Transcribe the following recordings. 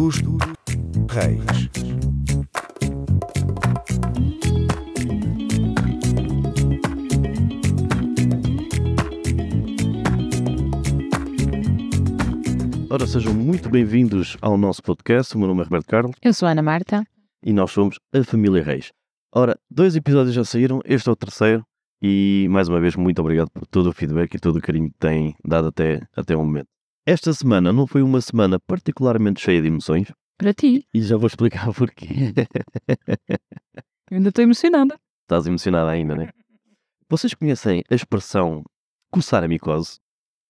dos reis. Ora, sejam muito bem-vindos ao nosso podcast. O meu nome é Roberto Carlos Eu sou a Ana Marta. e nós somos a Família Reis. Ora, dois episódios já saíram, este é o terceiro e mais uma vez muito obrigado por todo o feedback e todo o carinho que têm dado até, até o momento. Esta semana não foi uma semana particularmente cheia de emoções Para ti. e já vou explicar porquê. Eu ainda estou emocionada. Estás emocionada ainda, né? Vocês conhecem a expressão coçar a micose?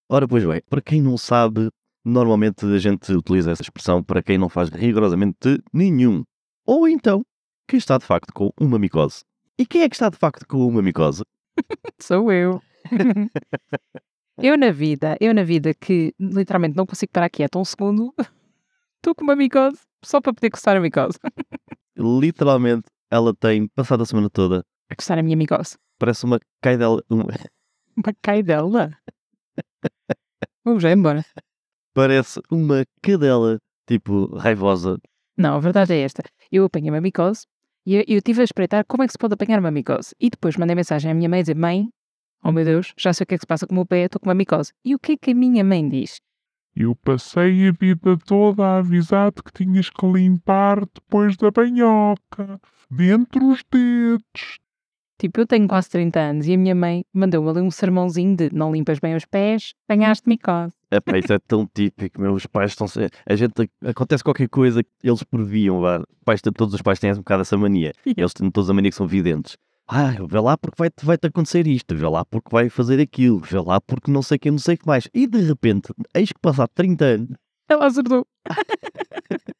Ora, pois bem, para quem não sabe, normalmente a gente utiliza essa expressão para quem não faz rigorosamente nenhum. Ou então, quem está de facto com uma micose. E quem é que está de facto com uma micose? Sou eu. eu na vida, eu na vida que literalmente não consigo parar quieta um segundo, estou com uma micose só para poder coçar a micose. Literalmente, ela tem passado a semana toda, A coçar a minha micose. parece uma caidela, um- Uma caidela. Vamos já embora. parece uma cadela, tipo, raivosa. Não, a verdade é esta. Eu apanhei uma micose e eu, eu estive a espreitar como é que se pode apanhar uma micose. E depois mandei mensagem à minha mãe a dizer: Mãe, oh meu Deus, já sei o que é que se passa com o meu pé, estou com uma micose. E o que é que a minha mãe diz? Eu passei a vida toda a avisar-te que tinhas que limpar depois da banhoca, dentre os dedos. Tipo, eu tenho quase 30 anos e a minha mãe mandou-me ali um sermãozinho de não limpas bem os pés, apanhaste micose. Epá, isso é tão típico, meus pais estão A gente acontece qualquer coisa que eles previam, vá. Pais, todos os pais têm um bocado essa mania. Eles têm todos a mania que são videntes. Ah, vê lá porque vai-te vai acontecer isto, vê lá porque vai fazer aquilo, vê lá porque não sei quem, não sei o que mais. E de repente, eis que passar 30 anos, Ela acertou.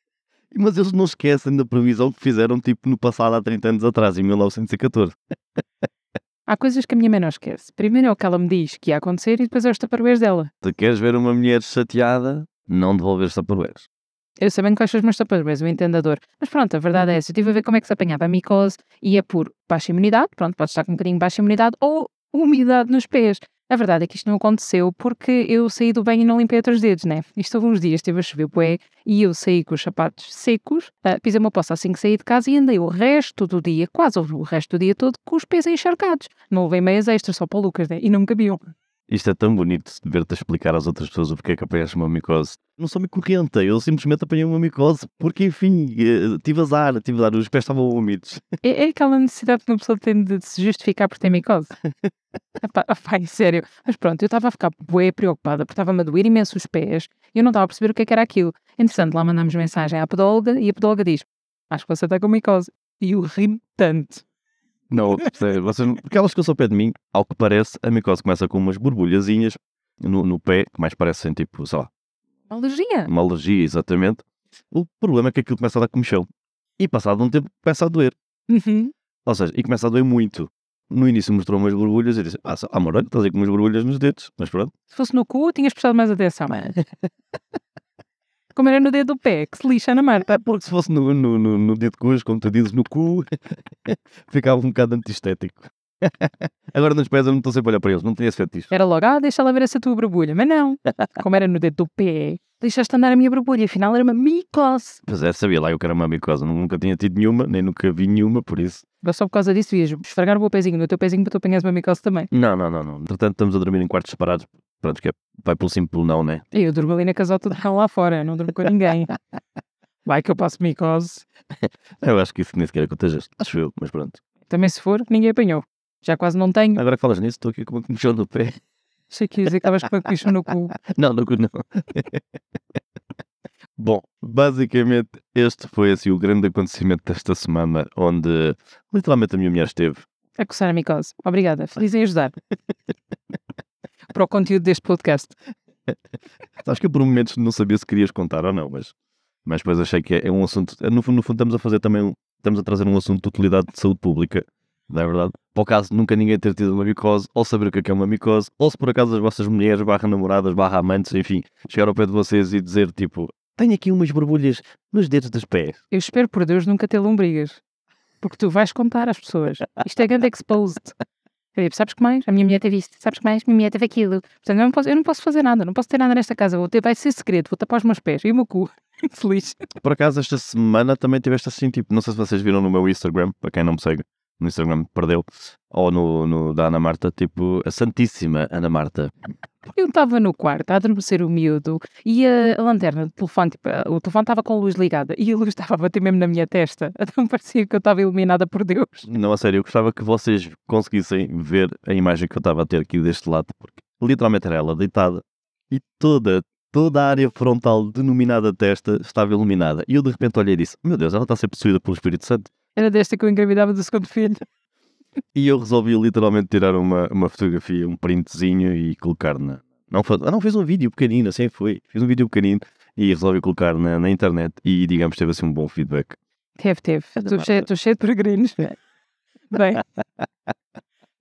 mas eles não esquecem da previsão que fizeram tipo no passado há 30 anos atrás, em 1914. Há coisas que a minha mãe não esquece. Primeiro é o que ela me diz que ia acontecer e depois é os taparuês dela. Se queres ver uma mulher chateada, não devolver saparoeiros. Eu sei bem quais são os meus taparuês, eu entendo a dor. Mas pronto, a verdade é essa. Eu estive a ver como é que se apanhava a micose e é por baixa imunidade, pronto, pode estar com um bocadinho de baixa imunidade, ou umidade nos pés. A verdade é que isto não aconteceu porque eu saí do banho e não limpei outros dedos, né? Isto houve uns dias, esteve a chover bué e eu saí com os sapatos secos, ah, pisei uma poça assim que saí de casa e andei o resto do dia, quase o resto do dia todo, com os pés encharcados. Não levei meias extras só para o Lucas, né? E não me cabiam. Isto é tão bonito de ver-te explicar às outras pessoas o porquê que apanhaste uma micose. Não sou micorrenta, eu simplesmente apanhei uma micose porque, enfim, eh, tive azar, tive azar, os pés estavam úmidos. É, é aquela necessidade que uma pessoa tem de se justificar por ter micose. Epá, opá, é sério. Mas pronto, eu estava a ficar bué preocupada porque estava-me a doer imenso os pés e eu não estava a perceber o que é que era aquilo. Entretanto, lá mandamos mensagem à podóloga e a podóloga diz: Acho que você está com micose. E eu ri tanto. Não, vocês, não- porque elas que ao pé de mim, ao que parece, a micose começa com umas borbulhazinhas no, no pé, que mais parecem tipo, sei lá, Uma alergia. uma alergia, exatamente. O problema é que aquilo começa a dar comichão. E passado um tempo começa a doer. Uhum. Ou seja, e começa a doer muito. No início mostrou umas borbulhas e disse, ah, amor, olha, estás aí com umas borbulhas nos dedos. Mas pronto. Se fosse no cu, tinhas prestado mais atenção. Como era no dedo do pé, que se lixa na Marta. É porque se fosse no, no, no, no dedo de cujo, como tu dizes, no cu, ficava um bocado antiestético. Agora nos pés eu não estou sempre a olhar para eles, não tenho esse fetiche. Era logo, ah, deixa lá ver essa tua borbulha. Mas não. Como era no dedo do pé, deixaste andar a minha borbulha. Afinal, era uma micose. Pois é, sabia lá eu que era uma micose, nunca tinha tido nenhuma, nem nunca vi nenhuma, por isso. Mas só por causa disso ias esfregar o meu pezinho no teu pezinho para tu apanhares uma micose também. Não, não, não, não. Entretanto, estamos a dormir em quartos separados. Pronto, que é, vai pelo sim, pelo não, né? Eu durmo ali na casota de cão lá fora, não durmo com ninguém. Vai que eu passo micose. Eu acho que isso nem sequer acontece, acho eu, mas pronto. Também se for, ninguém apanhou. Já quase não tenho. Agora que falas nisso, estou aqui com uma comichão no pé. Achei que ia dizer que estavas com a comichão no cu. Não, não, não. Bom, basicamente este foi assim o grande acontecimento desta semana, onde literalmente a minha mulher esteve. A coçar a micose. Obrigada. Feliz em ajudar. Para o conteúdo deste podcast. Acho que eu por momentos não sabia se querias contar ou não, mas, mas depois achei que é, é um assunto. No fundo, no fundo, estamos a fazer também. Estamos a trazer um assunto de utilidade de saúde pública, não é verdade? Para o caso de nunca ninguém ter tido uma micose, ou saber o que é que é uma micose, ou se por acaso as vossas mulheres, barra namoradas, barra amantes, enfim, chegar ao pé de vocês e dizer tipo: Tenho aqui umas borbulhas nos dedos dos pés. Eu espero por Deus nunca ter lombrigas. Porque tu vais contar às pessoas. Isto é grande exposed. Sabes que mais? A minha mulher teve isto. Sabes que mais? A minha mulher teve aquilo. Portanto, eu não posso, eu não posso fazer nada. Não posso ter nada nesta casa. Vou ter, vai ser segredo. Vou tapar os meus pés e o meu cu. Feliz. Por acaso, esta semana também tiveste assim, tipo, não sei se vocês viram no meu Instagram, para quem não me segue, no Instagram perdeu, ou no, no da Ana Marta, tipo, a Santíssima Ana Marta. Eu estava no quarto a adormecer o miúdo e a, a lanterna do telefone, tipo, a- o telefone estava com a luz ligada e a luz estava a bater mesmo na minha testa. Então parecia que eu estava iluminada por Deus. Não, a sério, eu gostava que vocês conseguissem ver a imagem que eu estava a ter aqui deste lado, porque literalmente era ela deitada e toda, toda a área frontal denominada testa estava iluminada. E eu de repente olhei e disse: Meu Deus, ela está a ser possuída pelo Espírito Santo. Era desta que eu engravidava do segundo filho. E eu resolvi literalmente tirar uma, uma fotografia, um printzinho e colocar na. Não, ah, não fiz um vídeo pequenino, assim foi. Fiz um vídeo pequenino e resolvi colocar na, na internet e, digamos, teve assim um bom feedback. Teve, teve. Estou cheio, cheio de peregrinos. Bem,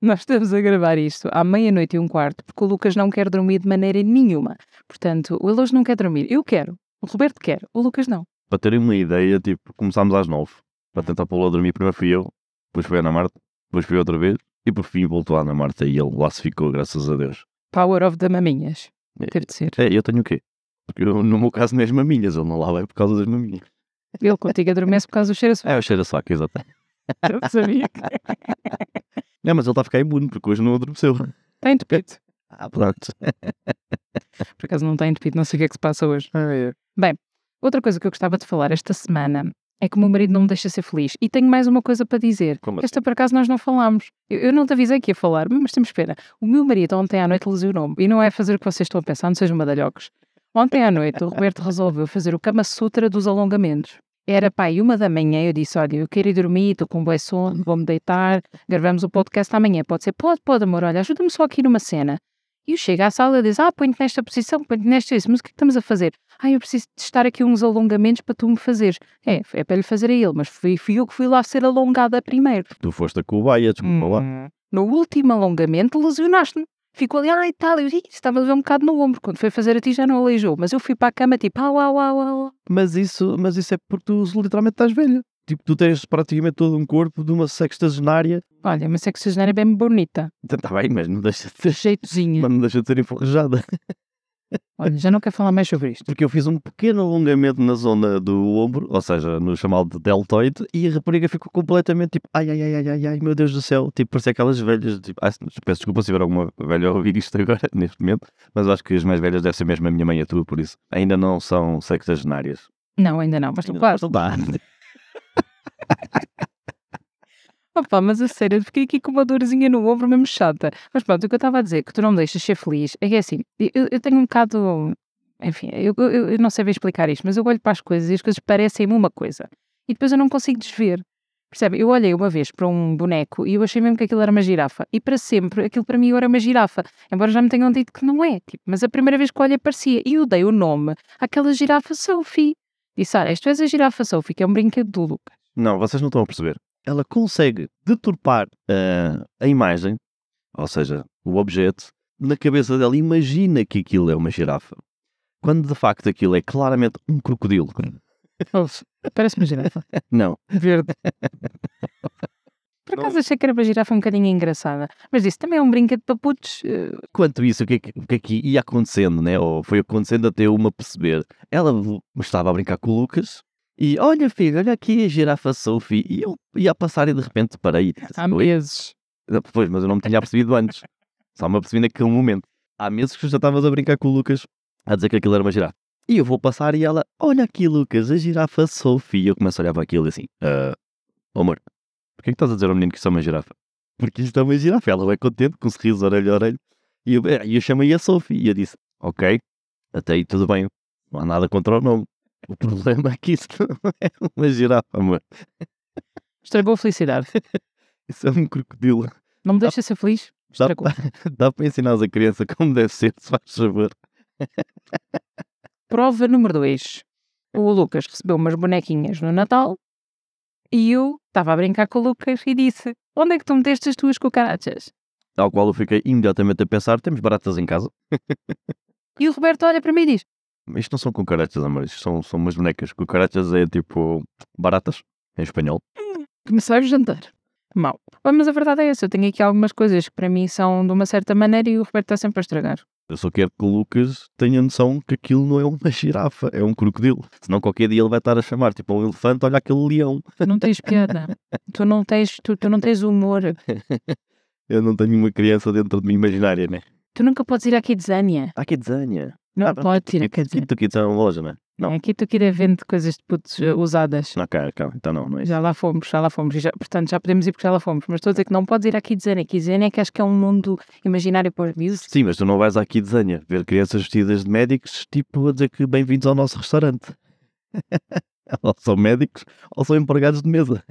nós estamos a gravar isto à meia-noite e um quarto porque o Lucas não quer dormir de maneira nenhuma. Portanto, o Eloge não quer dormir. Eu quero. O Roberto quer. O Lucas não. Para terem uma ideia, tipo, começámos às nove para tentar pô-lo a dormir. Primeiro fui eu, depois foi a Ana Marta, depois fui outra vez e por fim voltou a Ana Marta e ele lá se ficou, graças a Deus. Power of the maminhas. Teve de ser. É, eu tenho o quê? Porque eu, no meu caso, nem as maminhas, ele não lá vai por causa das maminhas. Ele contigo adormece por causa do cheiro a suor. É, o cheiro a saco, exato. Eu sabia. Não, mas ele está a ficar imune, porque hoje não adormeceu. Está entupido. Ah, pronto. Por acaso não está entupido, não sei o que é que se passa hoje. Ah, é. Outra coisa que eu gostava de falar esta semana é que o meu marido não me deixa ser feliz. E tenho mais uma coisa para dizer. Como assim? Esta por acaso nós não falámos. Eu, eu não te avisei que ia falar, mas temos espera. O meu marido ontem à noite lesionou-me. E não é fazer o que vocês estão a pensar, não sejam madalhocos. Ontem à noite o Roberto resolveu fazer o Kama Sutra dos alongamentos. Era pai, uma da manhã, eu disse: Olha, eu quero ir dormir, estou com um bom sono, vou-me deitar, gravamos o podcast amanhã. Pode ser? Pode, pode, amor, olha, ajuda-me só aqui numa cena. E eu chego à sala e diz: Ah, põe-te nesta posição, põe-te nesta isso, mas o que é que estamos a fazer? Ah, eu preciso de estar aqui uns alongamentos para tu me fazeres. É, é para lhe fazer a ele, mas fui, fui eu que fui lá ser alongada primeiro. Tu foste a cobaia, desculpa lá. Hum. No último alongamento, lesionaste-me. Ficou ali, ai tal, eu "Ih, estava a levar um bocado no ombro. Quando foi fazer a ti já não aleijou. Mas eu fui para a cama tipo, au, au, au, au. Mas isso, mas isso é porque tu literalmente estás velha. Tipo, tu tens praticamente todo um corpo de uma sextagenária. Olha, mas é que se é bem bonita. Está bem, mas não deixa de ser, Jeitozinha. mas não deixa de ser enferrujada. Olha, já não quero falar mais sobre isto. Porque eu fiz um pequeno alongamento na zona do ombro, ou seja, no chamado deltoide, e a rapariga ficou completamente tipo, ai, ai, ai, ai, ai, ai, meu Deus do céu. Tipo, parecia aquelas velhas, tipo, ai, peço desculpa se tiver alguma velha a ouvir isto agora, neste momento, mas acho que as mais velhas devem ser mesmo a minha mãe e a tua, por isso. Ainda não são sextagenárias. Não, ainda não. Mas Ainda claro. não dá. Opa, mas a sério, eu fiquei aqui com uma dorzinha no ombro mesmo chata. Mas pronto, o que eu estava a dizer, que tu não me deixas ser feliz, é que é assim, eu, eu tenho um bocado. Enfim, eu, eu, eu não sei bem explicar isto, mas eu olho para as coisas e as coisas parecem-me uma coisa. E depois eu não consigo desver. Percebe? Eu olhei uma vez para um boneco e eu achei mesmo que aquilo era uma girafa. E para sempre, aquilo para mim era uma girafa. Embora já me tenham dito que não é. Tipo, mas a primeira vez que olhei parecia. E eu dei o nome àquela girafa Sophie. Disse, olha, isto és a girafa Sophie, que é um brinquedo do Lucas. Não, vocês não estão a perceber. Ela consegue deturpar ah, a imagem, ou seja, o objeto, na cabeça dela. Imagina que aquilo é uma girafa. Quando de facto aquilo é claramente um crocodilo. Ouve, Parece uma girafa. Não. Verde. Por acaso achei que era uma girafa um bocadinho engraçada. Mas isso também é um brinquedo para putos. eh, Quanto isso, o que, é que, o que é que ia acontecendo, né? Ou foi acontecendo até eu uma perceber. Ela estava a brincar com o Lucas e olha, filho, olha aqui a girafa Sophie. E eu ia passar e de repente parei. Há Oi? meses. Pois, mas eu não me tinha percebido antes. Só me apercebi naquele momento. Há meses que já estavas a brincar com o Lucas a dizer que aquilo era uma girafa. E eu vou passar e ela, olha aqui, Lucas, a girafa Sophie. E eu começo a olhar para aquilo e assim, ah, oh, amor, porquê que estás a dizer ao menino que isso é uma girafa? Porque isto é uma girafa. Ela é contente, com um sorriso orelha a orelha. E eu, e eu chamei a Sophie. E eu disse, ok, até aí tudo bem, não há nada contra o nome. O problema é que isso não é uma girafa, amor. Estragou a felicidade. Isso é um crocodilo. Não me deixa ser feliz? Dá, Estragou. dá para ensinar a criança como deve ser, se faz favor. Prova número 2. O Lucas recebeu umas bonequinhas no Natal e eu estava a brincar com o Lucas e disse: Onde é que tu meteste as tuas cucarachas? Ao qual eu fiquei imediatamente a pensar: temos baratas em casa? E o Roberto olha para mim e diz: Isto não são cucarachas, amor, isto são, são umas bonecas. Cucarachas é tipo baratas, em espanhol. Começar o jantar. Ah, Mas a verdade é essa, eu tenho aqui algumas coisas que para mim são de uma certa maneira e o Roberto está sempre a estragar. Eu só quero que o Lucas tenha noção que aquilo não é uma girafa, é um crocodilo. Senão qualquer dia ele vai estar a chamar, tipo, um elefante, olha aquele leão. Tu não tens piada. tu, não tens, tu, tu não tens humor. Eu não tenho uma criança dentro de mim imaginária, né? Tu nunca podes ir à Kidzania. Ah, que desenha. Não Ah, podes ir à Kidzania. Tipo, aqui é uma loja, né? Não. É aqui tu queira vende coisas de putos eh, usadas. Não, cara, calma, então não, não é isso. Já lá fomos, já lá fomos. Já- portanto, já podemos ir porque já lá fomos. Mas estou a dizer que não podes ir à Kidzania. Kidzania é que acho que é um mundo imaginário para os miúdos. Sim, mas tu não vais aqui desenha ver crianças vestidas de médicos, tipo, a dizer que bem-vindos ao nosso restaurante. ou são médicos ou são empregados de mesa.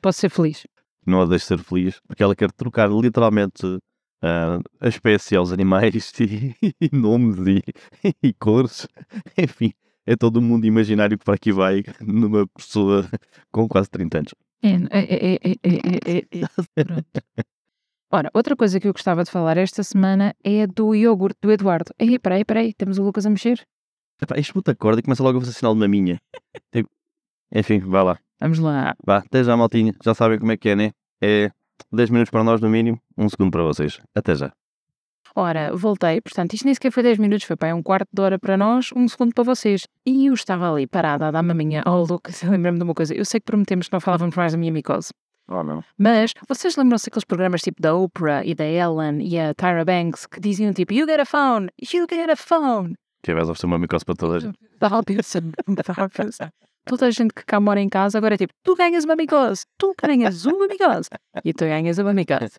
Posso ser feliz. Não a deixe ser feliz, porque ela quer trocar literalmente ah, a espécie aos animais e, e nomes e, e cores. Enfim, é todo o mundo imaginário que para aqui vai numa pessoa com quase 30 anos. É, é, é, é, é, é, é. Pronto. Ora, outra coisa que eu gostava de falar esta semana é do iogurte do Eduardo. Ei, peraí, peraí, temos o Lucas a mexer? Epá, isto puta acorda e começa logo a fazer sinal de maminha. Tipo, Enfim, vá lá. Vamos lá. Vá, até já, maltinha. Já sabem como é que é, né? É 10 minutos para nós no mínimo, um segundo para vocês. Até já. Ora, voltei, portanto, isto nem sequer foi 10 minutos, foi para um quarto de hora para nós, um segundo para vocês. E eu estava ali parada a dar maminha ao Lucas, eu lembrei-me de uma coisa. Eu sei que prometemos que não falávamos mais da minha micose, Oh, não. mas vocês lembram-se daqueles programas tipo da Oprah e da Ellen e a Tyra Banks que diziam tipo, you get a phone, you get a phone. Que vais oferecer uma micose para toda a gente. Estava a pensar, estava a pensar. Toda a gente que cá mora em casa agora é tipo, tu ganhas uma micose, tu ganhas uma micose e tu ganhas uma micose.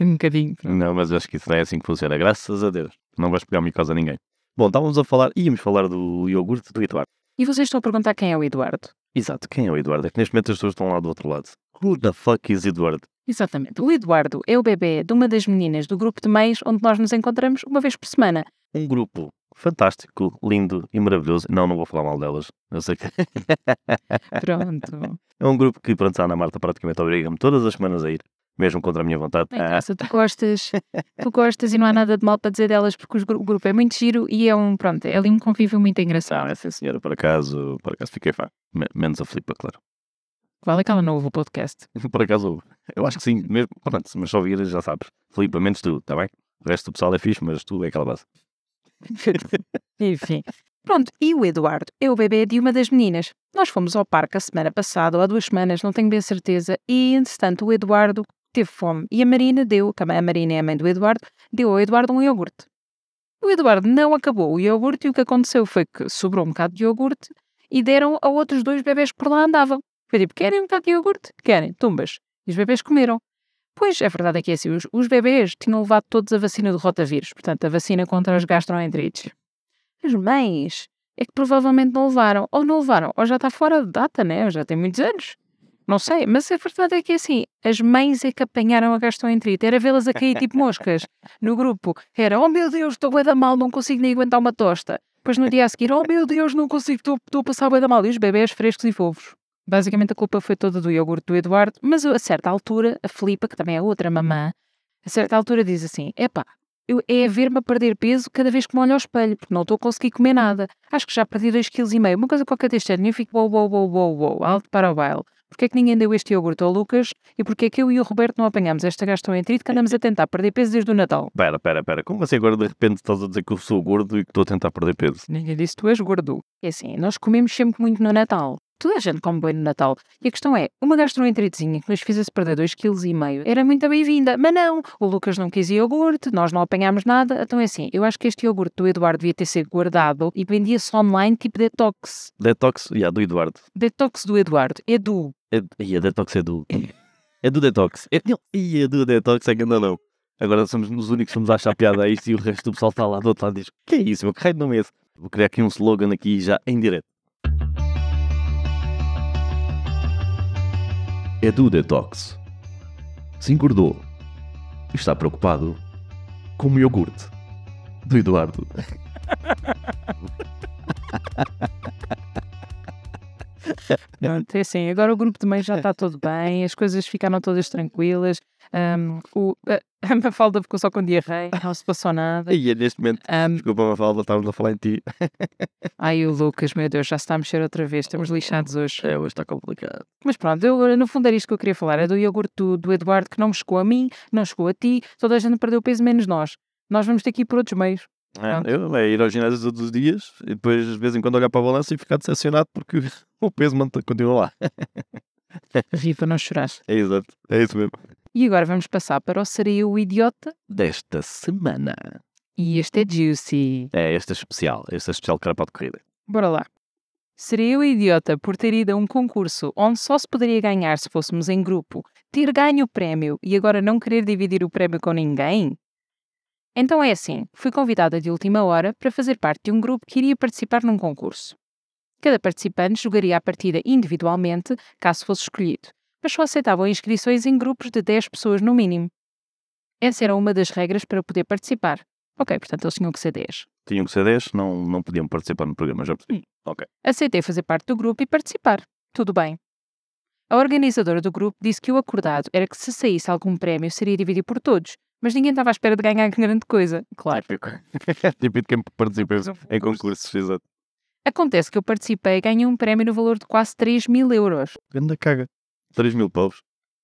Um bocadinho. Não, mas acho que isso não é assim que funciona. Graças a Deus. Não vais pegar micose a ninguém. Bom, estávamos a falar, íamos falar do iogurte do Eduardo. E vocês estão a perguntar quem é o Eduardo? Exato, quem é o Eduardo? É que neste momento as pessoas estão lá do outro lado. Who the fuck is Eduardo? Exatamente. O Eduardo é o bebê de uma das meninas do grupo de mães onde nós nos encontramos uma vez por semana. Um grupo fantástico, lindo e maravilhoso. Não, não vou falar mal delas. Eu sei que Pronto. é um grupo que, pronto, a Ana Marta praticamente obriga-me todas as semanas a ir, mesmo contra a minha vontade. Em Ah, casa, tu gostas, tu gostas e não há nada de mal para dizer delas porque o grupo é muito giro e é um, pronto, é ali um convívio muito engraçado. é sim, senhora, por acaso, por acaso fiquei fã. Me- menos a Filipa, claro. Vale que ela não ouve o podcast. Por acaso, eu acho que sim, mesmo, pronto, mas só ouvir já sabes. Filipa, menos tu, tá bem? O resto do pessoal é fixe, mas tu é aquela base. Enfim. Pronto, e o Eduardo é o bebê de uma das meninas. Nós fomos ao parque a semana passada, ou há duas semanas, não tenho bem certeza, e entretanto o Eduardo teve fome. E a Marina deu, a Marina é a mãe do Eduardo, deu ao Eduardo um iogurte. O Eduardo não acabou o iogurte e o que aconteceu foi que sobrou um bocado de iogurte e deram a outros dois bebés que por lá andavam. Foi tipo, querem um bocado de iogurte? Querem, tumbas. E os bebés comeram. Pois, a verdade é que é assim, os, os bebés tinham levado todos a vacina do rotavírus, portanto, a vacina contra as gastroenterites. As mães é que provavelmente não levaram, ou não levaram, ou já está fora de data, né? Ou já tem muitos anos. Não sei, mas a verdade é que é assim, as mães é que apanharam a gastroenterite, era vê-las a cair tipo moscas no grupo. Era, oh meu Deus, estou bué da mal, não consigo nem aguentar uma tosta. Depois no dia a seguir, oh meu Deus, não consigo, estou- estou a passar bué da mal. E os bebés frescos e fofos. Basicamente a culpa foi toda do iogurte do Eduardo, mas a certa altura, a Filipa, que também é outra mamã, a certa altura diz assim, epá, eu, é ver-me a perder peso cada vez que me olho ao espelho, porque não estou a conseguir comer nada. Acho que já perdi 2,5 kg, uma coisa qualquer deste ano, e eu fico, uou, uou, uou, uou, uou, alto para o baile. Porquê é que ninguém deu este iogurte ao Lucas e porquê é que eu e o Roberto não apanhamos esta gastroenterite que andamos a tentar perder peso desde o Natal? Pera, pera, pera. Como assim agora de repente estás a dizer que eu sou gordo e que estou a tentar perder peso? Ninguém disse que tu és gordo. É assim, nós comemos sempre muito no Natal. Toda a gente come bem no Natal. E a questão é, uma gastroenteritezinha que nos fizesse perder 2,5 kg era muito bem-vinda. Mas não, o Lucas não quis iogurte, nós não apanhámos nada. Então é assim, eu acho que este iogurte do Eduardo devia ter sido guardado e vendia-se online tipo detox. Detox, e yeah, do Eduardo. Detox do Eduardo. Edu. É, e a Detox é do. É do Detox. É, e a do Detox é que ainda não. Agora somos os únicos que vamos achar piada a isto e o resto do pessoal está lá do outro lado e diz: Que é isso, meu? Que raio de nome é esse? Vou criar aqui um slogan aqui já em direto. Edu Detox. Se engordou. e Está preocupado. Como iogurte. Do Eduardo. Pronto, é assim, agora o grupo de mães já está todo bem, as coisas ficaram todas tranquilas, ahm, o, a, Mafalda ficou só com diarreia, não se passou nada. E é neste momento, Ahm, desculpa, Mafalda, estávamos a falar em ti. ai, o Lucas, meu Deus, já se está a mexer outra vez, estamos lixados hoje. É, hoje está complicado. Mas pronto, eu, no fundo era isto que eu queria falar, é do iogurte do, do Eduardo que não me chegou a mim, não chegou a ti, toda a gente perdeu peso menos nós. Nós vamos ter que ir por outros meios. É, eu é ir ao ginásio todos os dias e depois de vez em quando olhar para a balança e ficar decepcionado porque o peso continua lá. Ri para não chorar. É exato, é isso mesmo. E agora vamos passar para o Seria o Idiota. Desta semana. E este é juicy. É, este é especial, este é especial carapau de corrida. Bora lá. Seria eu idiota por ter ido a um concurso onde só se poderia ganhar se fôssemos em grupo, ter ganho o prémio e agora não querer dividir o prémio com ninguém? Então é assim, fui convidada de última hora para fazer parte de um grupo que iria participar num concurso. Cada participante jogaria a partida individualmente, caso fosse escolhido, mas só aceitavam inscrições em grupos de 10 pessoas no mínimo. Essa era uma das regras para poder participar. Ok, portanto eles tinham que ser 10. Tinham que ser 10, não, não podiam participar no programa, já percebi. Aceitei fazer parte do grupo e participar. Tudo bem. A organizadora do grupo disse que o acordado era que se saísse algum prémio seria dividido por todos, mas ninguém estava à espera de ganhar grande coisa. Claro. Típico. Típico de quem participa um em concurso. concursos, exato. Acontece que eu participei e ganhei um prémio no valor de quase 3 mil euros. Ganda caga. 3 mil povos.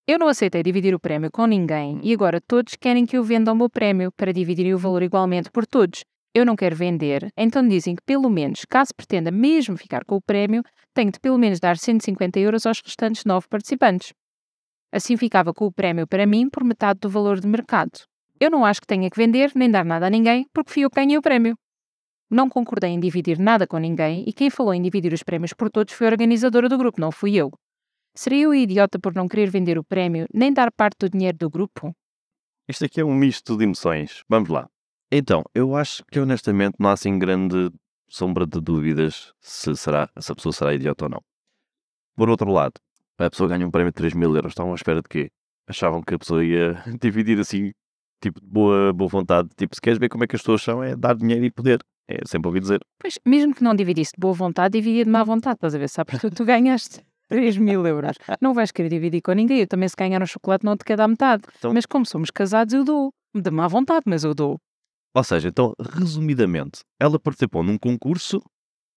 Eu não aceitei dividir o prémio com ninguém e agora todos querem que eu venda o meu prémio para dividirem o valor igualmente por todos. Eu não quero vender, então dizem que pelo menos, caso pretenda mesmo ficar com o prémio, tenho de pelo menos dar 150 euros aos restantes nove participantes. Assim ficava com o prémio para mim por metade do valor de mercado. Eu não acho que tenha que vender nem dar nada a ninguém, porque fui eu que ganhei o prémio. Não concordei em dividir nada com ninguém e quem falou em dividir os prémios por todos foi a organizadora do grupo, não fui eu. Seria eu idiota por não querer vender o prémio nem dar parte do dinheiro do grupo? Isto aqui é um misto de emoções. Vamos lá. Então, eu acho que honestamente não há assim grande sombra de dúvidas se, será, se a pessoa será idiota ou não. Por outro lado, a pessoa ganha um prémio de 3 mil euros. Estavam à espera de quê? Achavam que a pessoa ia dividir assim, tipo, de boa, boa vontade. Tipo, se queres ver como é que as pessoas são, é dar dinheiro e poder. É sempre ouvi dizer. Pois, mesmo que não dividisse de boa vontade, dividia de má vontade, estás a ver? Só porque tu ganhaste 3 mil euros. Não vais querer dividir com ninguém. Eu também, se ganhar um chocolate, não te quero dar metade. Então- Mas como somos casados, eu dou. De má vontade, mas eu dou. Ou seja, então, resumidamente, ela participou num concurso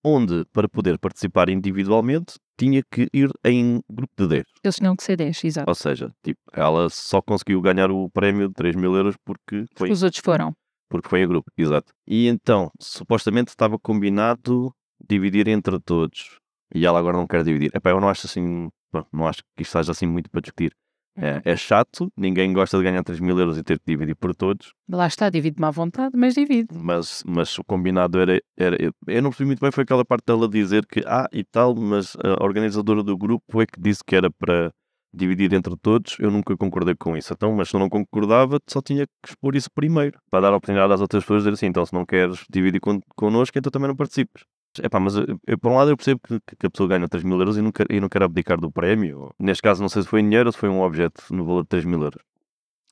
onde, para poder participar individualmente, tinha que ir em grupo de 10. Eles tinham que ser 10, exato. Ou seja, tipo, ela só conseguiu ganhar o prémio de 3 mil euros porque foi, Os outros foram. porque foi em grupo, exato. E então, supostamente estava combinado dividir entre todos. E ela agora não quer dividir. Epá, eu não acho assim, bom, não acho que isto seja assim muito para discutir. É, é chato, ninguém gosta de ganhar 3 mil euros e ter que dividir por todos, Lá está, divide de má vontade, mas divide. mas, mas o combinado era, era. Eu não percebi muito bem, foi aquela parte dela dizer que, ah, e tal, mas a organizadora do grupo é que disse que era para dividir entre todos. Eu nunca concordei com isso. Então, mas se eu não concordava, só tinha que expor isso primeiro, para dar a oportunidade às outras pessoas de dizer assim: então, se não queres dividir con connosco, então também não participes. Epá, mas eu, eu, por um lado eu percebo que, que a pessoa ganha 3 mil euros e não, quer, e não quer abdicar do prémio. Neste caso, não sei se foi em dinheiro ou se foi um objeto no valor de 3 mil euros.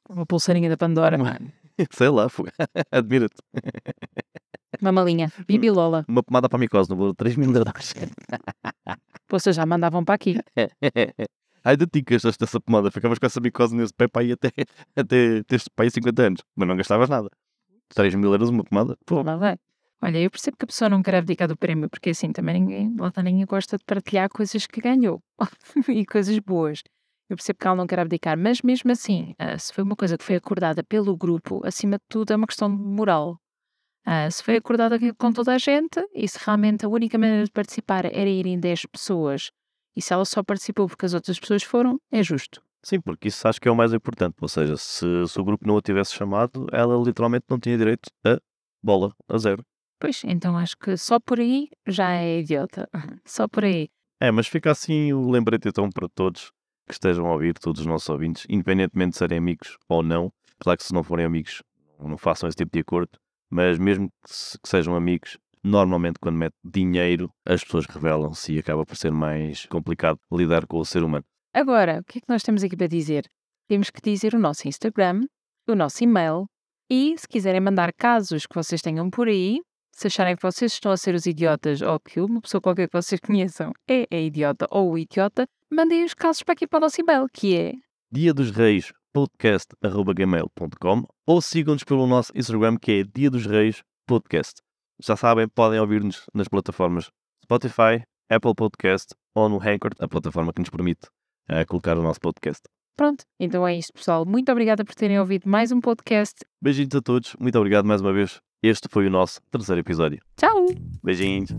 Uma pulseirinha da Pandora. Sei lá, foi. Admira-te. Uma malinha. Bibi Lola. Uma pomada para a micose no valor de 3 mil euros. Vocês já mandavam para aqui. Ai, de ti que gastaste essa pomada. Ficavas com essa micose nesse pé para aí até, até teres para aí 50 anos. Mas não gastavas nada. 3 mil euros uma pomada? Pô, Lá vai. Olha, eu percebo que a pessoa não quer abdicar do prémio, porque assim também ninguém, lá ninguém gosta de partilhar coisas que ganhou e coisas boas. Eu percebo que ela não quer abdicar, mas mesmo assim, ah, se foi uma coisa que foi acordada pelo grupo, acima de tudo é uma questão de moral. Ah, se foi acordada com toda a gente e se realmente a única maneira de participar era irem 10 pessoas e se ela só participou porque as outras pessoas foram, é justo. Sim, porque isso acho que é o mais importante. Ou seja, se, se o grupo não a tivesse chamado, ela literalmente não tinha direito a bola, a zero. Pois, então acho que só por aí já é idiota. Só por aí. É, mas fica assim o lembrete então para todos que estejam a ouvir, todos os nossos ouvintes, independentemente de serem amigos ou não. Claro que se não forem amigos, não façam esse tipo de acordo. Mas mesmo que, se- que sejam amigos, normalmente quando mete dinheiro, as pessoas revelam-se e acaba por ser mais complicado lidar com o ser humano. Agora, o que é que nós temos aqui para dizer? Temos que dizer o nosso Instagram, o nosso e-mail e, se quiserem mandar casos que vocês tenham por aí, Se acharem que vocês estão a ser os idiotas ou que uma pessoa qualquer que vocês conheçam é a idiota ou o idiota, mandem os casos para aqui para o nosso e-mail, que é Dia dos Reis podcast.gmail.com ou sigam-nos pelo nosso Instagram que é Dia dos Reis Podcast. Já sabem, podem ouvir-nos nas plataformas Spotify, Apple Podcast ou no Anchor, a plataforma que nos permite eh, colocar o nosso podcast. Pronto, então é isto, pessoal. Muito obrigada por terem ouvido mais um podcast. Beijinhos a todos, muito obrigado mais uma vez. Este foi o nosso terceiro episódio. Tchau! Beijinhos!